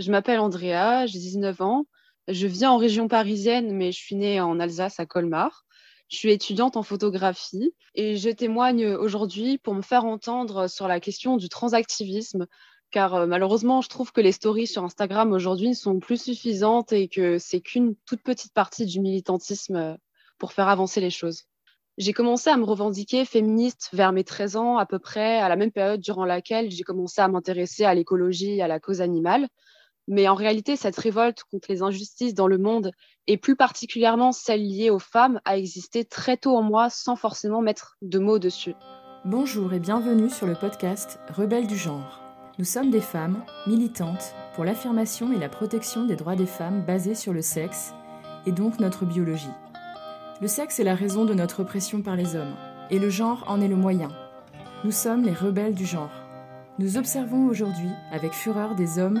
Je m'appelle Andrea, j'ai 19 ans. Je vis en région parisienne, mais je suis née en Alsace, à Colmar. Je suis étudiante en photographie et je témoigne aujourd'hui pour me faire entendre sur la question du transactivisme, car euh, malheureusement, je trouve que les stories sur Instagram aujourd'hui ne sont plus suffisantes et que c'est qu'une toute petite partie du militantisme euh, pour faire avancer les choses. J'ai commencé à me revendiquer féministe vers mes 13 ans à peu près, à la même période durant laquelle j'ai commencé à m'intéresser à l'écologie et à la cause animale. Mais en réalité, cette révolte contre les injustices dans le monde, et plus particulièrement celle liée aux femmes, a existé très tôt en moi sans forcément mettre de mots dessus. Bonjour et bienvenue sur le podcast Rebelles du genre. Nous sommes des femmes militantes pour l'affirmation et la protection des droits des femmes basés sur le sexe, et donc notre biologie. Le sexe est la raison de notre oppression par les hommes, et le genre en est le moyen. Nous sommes les rebelles du genre. Nous observons aujourd'hui avec fureur des hommes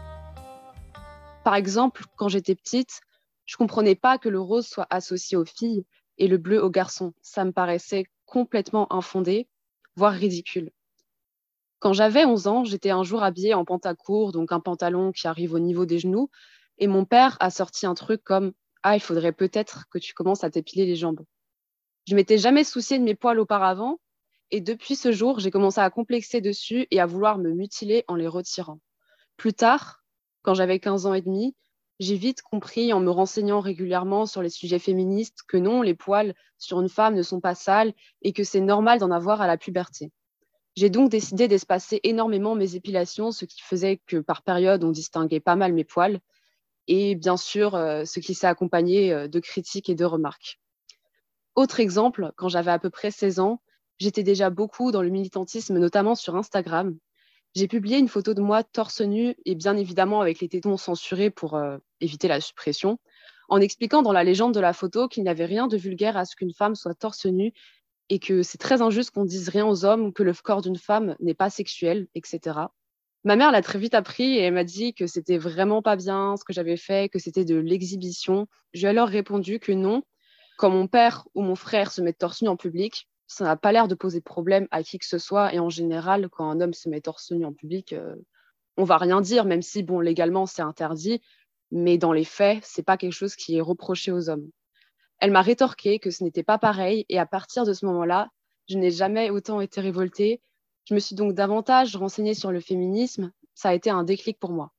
Par exemple, quand j'étais petite, je comprenais pas que le rose soit associé aux filles et le bleu aux garçons. Ça me paraissait complètement infondé, voire ridicule. Quand j'avais 11 ans, j'étais un jour habillée en pantacourt, donc un pantalon qui arrive au niveau des genoux, et mon père a sorti un truc comme Ah, il faudrait peut-être que tu commences à t'épiler les jambes. Je m'étais jamais souciée de mes poils auparavant, et depuis ce jour, j'ai commencé à complexer dessus et à vouloir me mutiler en les retirant. Plus tard, quand j'avais 15 ans et demi, j'ai vite compris en me renseignant régulièrement sur les sujets féministes que non, les poils sur une femme ne sont pas sales et que c'est normal d'en avoir à la puberté. J'ai donc décidé d'espacer énormément mes épilations, ce qui faisait que par période, on distinguait pas mal mes poils, et bien sûr, euh, ce qui s'est accompagné euh, de critiques et de remarques. Autre exemple, quand j'avais à peu près 16 ans, j'étais déjà beaucoup dans le militantisme, notamment sur Instagram, j'ai publié une photo de moi torse nu et bien évidemment avec les tétons censurés pour euh, éviter la suppression, en expliquant dans la légende de la photo qu'il n'y avait rien de vulgaire à ce qu'une femme soit torse nu et que c'est très injuste qu'on dise rien aux hommes, que le corps d'une femme n'est pas sexuel, etc. Ma mère l'a très vite appris et elle m'a dit que c'était vraiment pas bien ce que j'avais fait, que c'était de l'exhibition. J'ai alors répondu que non. Quand mon père ou mon frère se mettent torse nu en public, ça n'a pas l'air de poser problème à qui que ce soit. Et en général, quand un homme se met torse nu en public, euh, on va rien dire, même si, bon, légalement, c'est interdit. Mais dans les faits, c'est pas quelque chose qui est reproché aux hommes. Elle m'a rétorqué que ce n'était pas pareil. Et à partir de ce moment-là, je n'ai jamais autant été révoltée. Je me suis donc davantage renseignée sur le féminisme. Ça a été un déclic pour moi.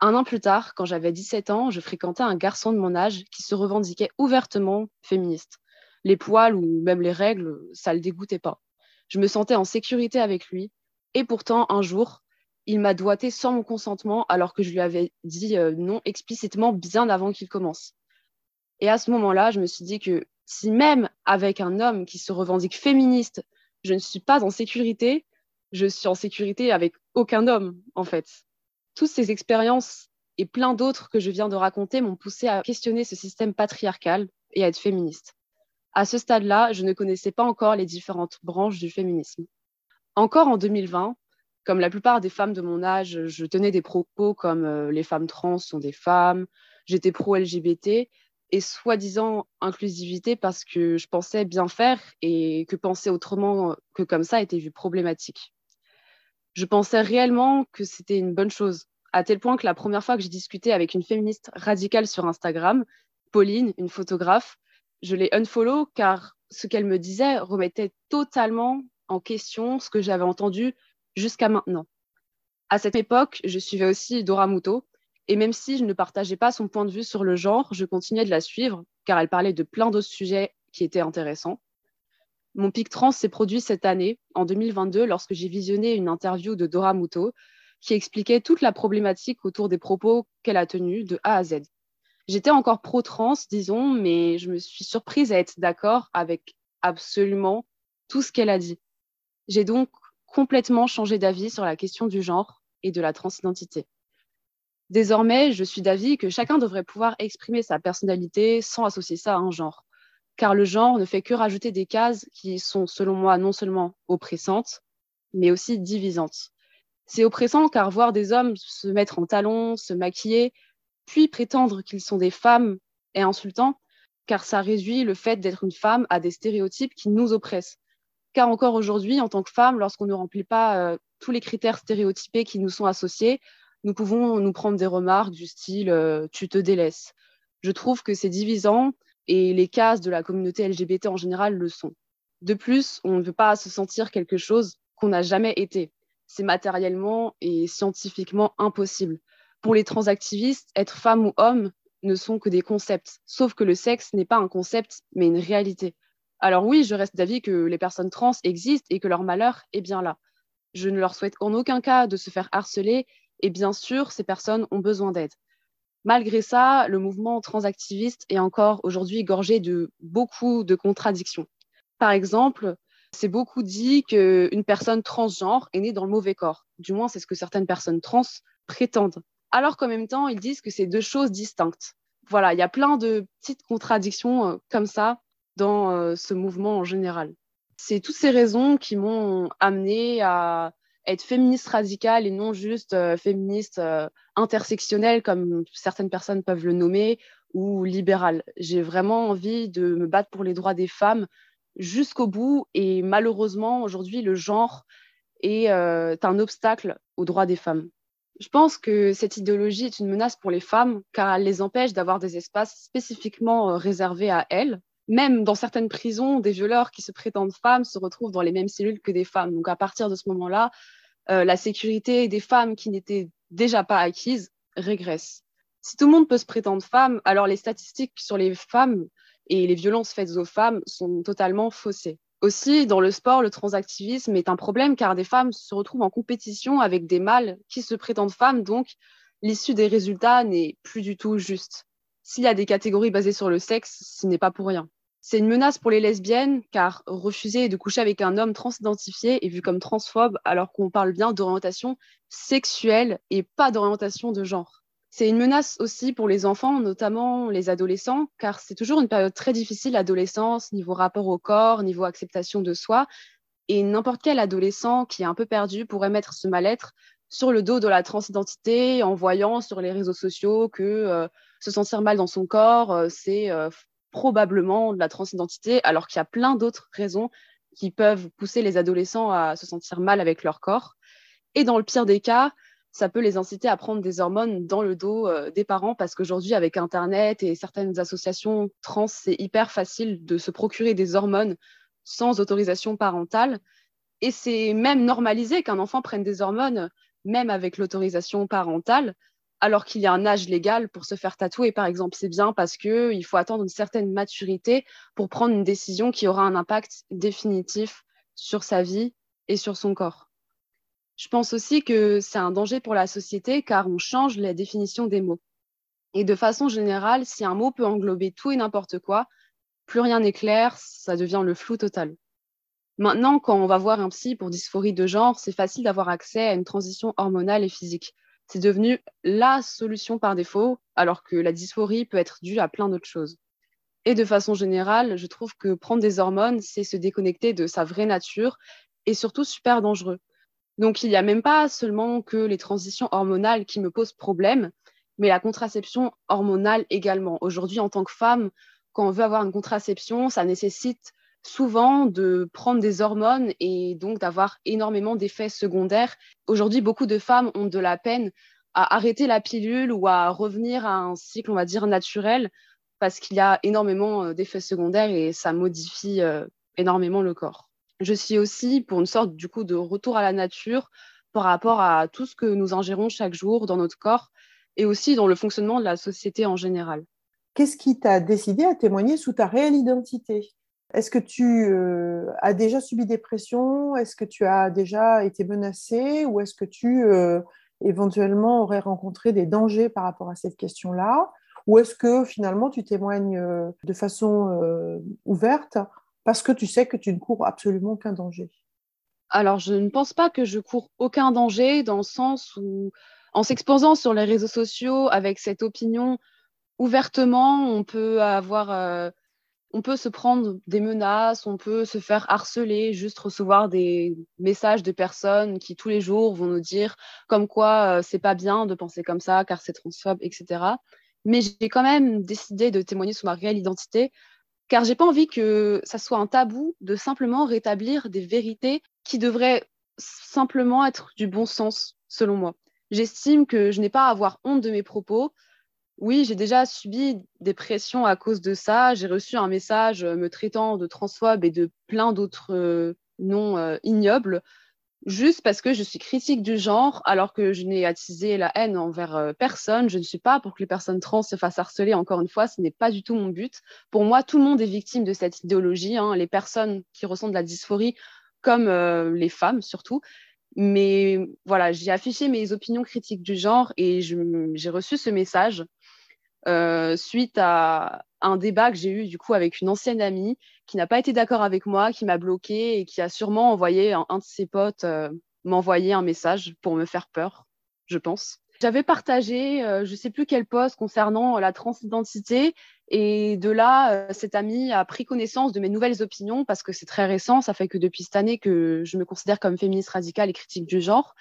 Un an plus tard, quand j'avais 17 ans, je fréquentais un garçon de mon âge qui se revendiquait ouvertement féministe les poils ou même les règles, ça le dégoûtait pas. Je me sentais en sécurité avec lui. Et pourtant, un jour, il m'a doigté sans mon consentement alors que je lui avais dit euh, non explicitement bien avant qu'il commence. Et à ce moment-là, je me suis dit que si même avec un homme qui se revendique féministe, je ne suis pas en sécurité, je suis en sécurité avec aucun homme, en fait. Toutes ces expériences et plein d'autres que je viens de raconter m'ont poussé à questionner ce système patriarcal et à être féministe. À ce stade-là, je ne connaissais pas encore les différentes branches du féminisme. Encore en 2020, comme la plupart des femmes de mon âge, je tenais des propos comme euh, les femmes trans sont des femmes, j'étais pro-LGBT et soi-disant inclusivité parce que je pensais bien faire et que penser autrement que comme ça était vu problématique. Je pensais réellement que c'était une bonne chose, à tel point que la première fois que j'ai discuté avec une féministe radicale sur Instagram, Pauline, une photographe, je l'ai unfollow car ce qu'elle me disait remettait totalement en question ce que j'avais entendu jusqu'à maintenant. À cette époque, je suivais aussi Dora Muto, et même si je ne partageais pas son point de vue sur le genre, je continuais de la suivre car elle parlait de plein d'autres sujets qui étaient intéressants. Mon pic trans s'est produit cette année, en 2022, lorsque j'ai visionné une interview de Dora Muto qui expliquait toute la problématique autour des propos qu'elle a tenus de A à Z. J'étais encore pro-trans, disons, mais je me suis surprise à être d'accord avec absolument tout ce qu'elle a dit. J'ai donc complètement changé d'avis sur la question du genre et de la transidentité. Désormais, je suis d'avis que chacun devrait pouvoir exprimer sa personnalité sans associer ça à un genre. Car le genre ne fait que rajouter des cases qui sont, selon moi, non seulement oppressantes, mais aussi divisantes. C'est oppressant car voir des hommes se mettre en talons, se maquiller, puis prétendre qu'ils sont des femmes est insultant, car ça réduit le fait d'être une femme à des stéréotypes qui nous oppressent. Car encore aujourd'hui, en tant que femme, lorsqu'on ne remplit pas euh, tous les critères stéréotypés qui nous sont associés, nous pouvons nous prendre des remarques du style euh, tu te délaisses. Je trouve que c'est divisant et les cases de la communauté LGBT en général le sont. De plus, on ne veut pas se sentir quelque chose qu'on n'a jamais été. C'est matériellement et scientifiquement impossible. Pour les transactivistes, être femme ou homme ne sont que des concepts, sauf que le sexe n'est pas un concept, mais une réalité. Alors oui, je reste d'avis que les personnes trans existent et que leur malheur est bien là. Je ne leur souhaite en aucun cas de se faire harceler et bien sûr, ces personnes ont besoin d'aide. Malgré ça, le mouvement transactiviste est encore aujourd'hui gorgé de beaucoup de contradictions. Par exemple, c'est beaucoup dit qu'une personne transgenre est née dans le mauvais corps. Du moins, c'est ce que certaines personnes trans prétendent. Alors qu'en même temps, ils disent que c'est deux choses distinctes. Voilà, il y a plein de petites contradictions euh, comme ça dans euh, ce mouvement en général. C'est toutes ces raisons qui m'ont amené à être féministe radicale et non juste euh, féministe intersectionnelle, comme certaines personnes peuvent le nommer, ou libérale. J'ai vraiment envie de me battre pour les droits des femmes jusqu'au bout. Et malheureusement, aujourd'hui, le genre est un obstacle aux droits des femmes. Je pense que cette idéologie est une menace pour les femmes car elle les empêche d'avoir des espaces spécifiquement réservés à elles. Même dans certaines prisons, des violeurs qui se prétendent femmes se retrouvent dans les mêmes cellules que des femmes. Donc à partir de ce moment-là, euh, la sécurité des femmes qui n'étaient déjà pas acquises régresse. Si tout le monde peut se prétendre femme, alors les statistiques sur les femmes et les violences faites aux femmes sont totalement faussées. Aussi, dans le sport, le transactivisme est un problème car des femmes se retrouvent en compétition avec des mâles qui se prétendent femmes, donc l'issue des résultats n'est plus du tout juste. S'il y a des catégories basées sur le sexe, ce n'est pas pour rien. C'est une menace pour les lesbiennes, car refuser de coucher avec un homme transidentifié est vu comme transphobe, alors qu'on parle bien d'orientation sexuelle et pas d'orientation de genre. C'est une menace aussi pour les enfants, notamment les adolescents, car c'est toujours une période très difficile, l'adolescence, niveau rapport au corps, niveau acceptation de soi. Et n'importe quel adolescent qui est un peu perdu pourrait mettre ce mal-être sur le dos de la transidentité en voyant sur les réseaux sociaux que euh, se sentir mal dans son corps, euh, c'est euh, probablement de la transidentité, alors qu'il y a plein d'autres raisons qui peuvent pousser les adolescents à se sentir mal avec leur corps. Et dans le pire des cas, ça peut les inciter à prendre des hormones dans le dos euh, des parents parce qu'aujourd'hui, avec Internet et certaines associations trans, c'est hyper facile de se procurer des hormones sans autorisation parentale. Et c'est même normalisé qu'un enfant prenne des hormones, même avec l'autorisation parentale alors qu'il y a un âge légal pour se faire tatouer, par exemple. C'est bien parce qu'il faut attendre une certaine maturité pour prendre une décision qui aura un impact définitif sur sa vie et sur son corps. Je pense aussi que c'est un danger pour la société car on change la définition des mots. Et de façon générale, si un mot peut englober tout et n'importe quoi, plus rien n'est clair, ça devient le flou total. Maintenant, quand on va voir un psy pour dysphorie de genre, c'est facile d'avoir accès à une transition hormonale et physique c'est devenu la solution par défaut, alors que la dysphorie peut être due à plein d'autres choses. Et de façon générale, je trouve que prendre des hormones, c'est se déconnecter de sa vraie nature et surtout super dangereux. Donc il n'y a même pas seulement que les transitions hormonales qui me posent problème, mais la contraception hormonale également. Aujourd'hui, en tant que femme, quand on veut avoir une contraception, ça nécessite souvent de prendre des hormones et donc d'avoir énormément d'effets secondaires. Aujourd'hui, beaucoup de femmes ont de la peine à arrêter la pilule ou à revenir à un cycle, on va dire, naturel, parce qu'il y a énormément euh, d'effets secondaires et ça modifie euh, énormément le corps. Je suis aussi pour une sorte du coup de retour à la nature par rapport à tout ce que nous ingérons chaque jour dans notre corps et aussi dans le fonctionnement de la société en général. Qu'est-ce qui t'a décidé à témoigner sous ta réelle identité? Est-ce que tu euh, as déjà subi des pressions? Est-ce que tu as déjà été menacé Ou est-ce que tu euh, éventuellement aurais rencontré des dangers par rapport à cette question-là? Ou est-ce que finalement tu témoignes euh, de façon ouverte parce que tu sais que tu ne cours absolument aucun danger Alors, je ne pense pas que je cours aucun danger dans le sens où en s'exposant sur les réseaux sociaux avec cette opinion ouvertement, on peut avoir, euh, on peut se prendre des menaces, on peut se faire harceler, juste recevoir des messages de personnes qui tous les jours vont nous dire comme quoi euh, c'est pas bien de penser comme ça car c'est transphobe, etc. Mais j'ai quand même décidé de témoigner sur ma réelle identité car j'ai pas envie que ça soit un tabou de simplement rétablir des vérités qui devraient simplement être du bon sens, selon moi. J'estime que je n'ai pas à avoir honte de mes propos. Oui, j'ai déjà subi des pressions à cause de ça. J'ai reçu un message me traitant de transphobe et de plein d'autres euh, noms euh, ignobles, juste parce que je suis critique du genre, alors que je n'ai attisé la haine envers euh, personne. Je ne suis pas pour que les personnes trans se fassent harceler. Encore une fois, ce n'est pas du tout mon but. Pour moi, tout le monde est victime de cette idéologie. Hein. Les personnes qui ressentent de la dysphorie, comme les femmes surtout. Mais voilà, j'ai affiché mes opinions critiques du genre et j'ai reçu ce message euh, suite à un débat que j'ai eu du coup avec une ancienne amie qui n'a pas été d'accord avec moi, qui m'a bloqué et qui a sûrement envoyé un, de ses potes euh, m'envoyer un message pour me faire peur, je pense. J'avais partagé, euh, je ne sais plus quel poste concernant la transidentité et de là, euh, cet amie a pris connaissance de mes nouvelles opinions parce que c'est très récent. Ça fait que depuis cette année que je me considère comme féministe radicale et critique du genre.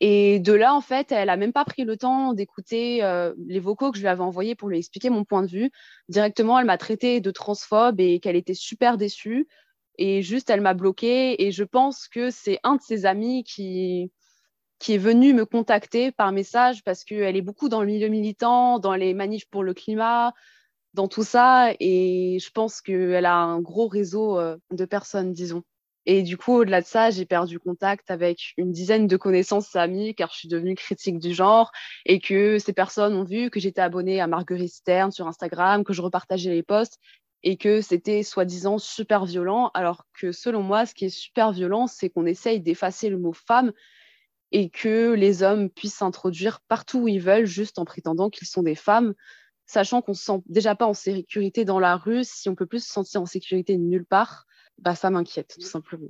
Et de là, en fait, elle a même pas pris le temps d'écouter euh, les vocaux que je lui avais envoyés pour lui expliquer mon point de vue. Directement, elle m'a traité de transphobe et qu'elle était super déçue. Et juste, elle m'a bloquée. Et je pense que c'est un de ses amis qui, qui est venu me contacter par message parce qu'elle est beaucoup dans le milieu militant, dans les manifs pour le climat, dans tout ça. Et je pense qu'elle a un gros réseau euh, de personnes, disons. Et du coup, au-delà de ça, j'ai perdu contact avec une dizaine de connaissances amies car je suis devenue critique du genre et que ces personnes ont vu que j'étais abonnée à Marguerite Stern sur Instagram, que je repartageais les posts et que c'était soi-disant super violent, alors que selon moi, ce qui est super violent, c'est qu'on essaye d'effacer le mot femme et que les hommes puissent s'introduire partout où ils veulent juste en prétendant qu'ils sont des femmes sachant qu'on se sent déjà pas en sécurité dans la rue, si on peut plus se sentir en sécurité nulle part, bah ça m'inquiète tout simplement.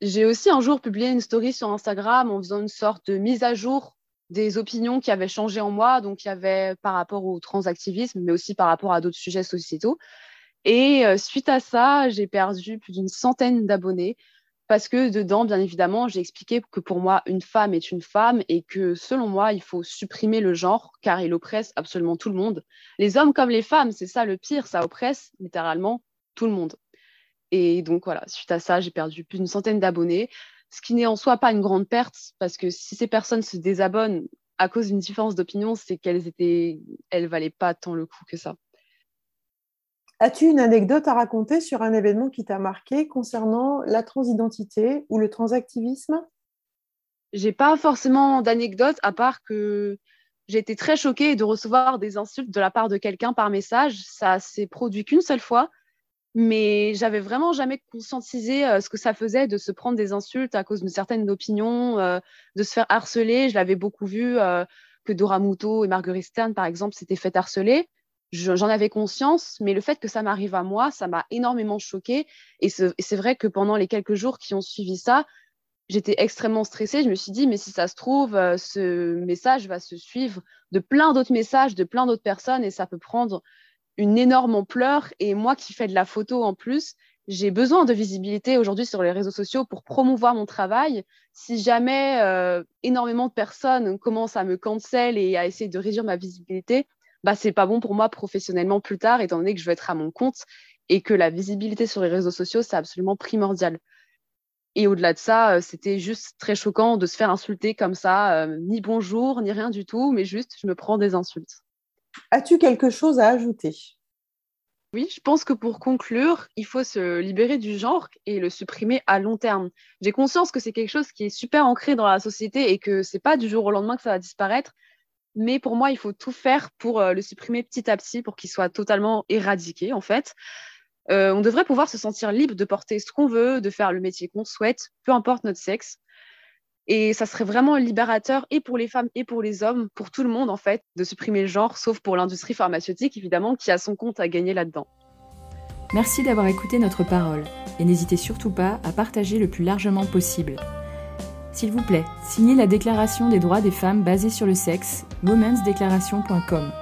J'ai aussi un jour publié une story sur Instagram en faisant une sorte de mise à jour des opinions qui avaient changé en moi, donc il y avait par rapport au transactivisme, mais aussi par rapport à d'autres sujets sociétaux. Et euh, suite à ça, j'ai perdu plus d'une centaine d'abonnés parce que dedans, bien évidemment, j'ai expliqué que pour moi, une femme est une femme et que selon moi, il faut supprimer le genre car il oppresse absolument tout le monde. Les hommes comme les femmes, c'est ça le pire, ça oppresse littéralement tout le monde. Et donc voilà, suite à ça, j'ai perdu plus d'une centaine d'abonnés, ce qui n'est en soi pas une grande perte parce que si ces personnes se désabonnent à cause d'une différence d'opinion, c'est qu'elles étaient, elles valaient pas tant le coup que ça. As-tu une anecdote à raconter sur un événement qui t'a marqué concernant la transidentité ou le transactivisme? J'ai pas forcément d'anecdote à part que j'ai été très choquée de recevoir des insultes de la part de quelqu'un par message. Ça s'est produit qu'une seule fois, mais j'avais vraiment jamais conscientisé euh, ce que ça faisait de se prendre des insultes à cause d'une certaine opinion, euh, de se faire harceler. Je l'avais beaucoup vu euh, que Dora Muto et Marguerite Stern, par exemple, s'étaient fait harceler j'en avais conscience, mais le fait que ça m'arrive à moi, ça m'a énormément choquée. Et c'est vrai que pendant les quelques jours qui ont suivi ça, j'étais extrêmement stressée. Je me suis dit, mais si ça se trouve, ce message va se suivre de plein d'autres messages, de plein d'autres personnes, et ça peut prendre une énorme ampleur. Et moi qui fais de la photo en plus, j'ai besoin de visibilité aujourd'hui sur les réseaux sociaux pour promouvoir mon travail. Si jamais euh, énormément de personnes commencent à me cancel et à essayer de réduire ma visibilité, bah, c'est pas bon pour moi professionnellement plus tard, étant donné que je veux être à mon compte et que la visibilité sur les réseaux sociaux, c'est absolument primordial. Et au-delà de ça, euh, c'était juste très choquant de se faire insulter comme ça, euh, ni bonjour, ni rien du tout, mais juste je me prends des insultes. As-tu quelque chose à ajouter? Oui, je pense que pour conclure, il faut se libérer du genre et le supprimer à long terme. J'ai conscience que c'est quelque chose qui est super ancré dans la société et que c'est pas du jour au lendemain que ça va disparaître, mais pour moi, il faut tout faire pour euh, le supprimer petit à petit, pour qu'il soit totalement éradiqué, en fait. Euh, on devrait pouvoir se sentir libre de porter ce qu'on veut, de faire le métier qu'on souhaite, peu importe notre sexe. Et ça serait vraiment libérateur et pour les femmes et pour les hommes, pour tout le monde en fait, de supprimer le genre, sauf pour l'industrie pharmaceutique évidemment, qui a son compte à gagner là-dedans. Merci d'avoir écouté notre parole et n'hésitez surtout pas à partager le plus largement possible. S'il vous plaît, signez la Déclaration des droits des femmes basée sur le sexe, womensdeclaration.com.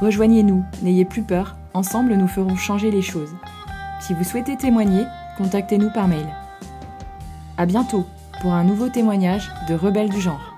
Rejoignez-nous, n'ayez plus peur, ensemble nous ferons changer les choses. Si vous souhaitez témoigner, contactez-nous par mail. À bientôt pour un nouveau témoignage de Rebelles du genre.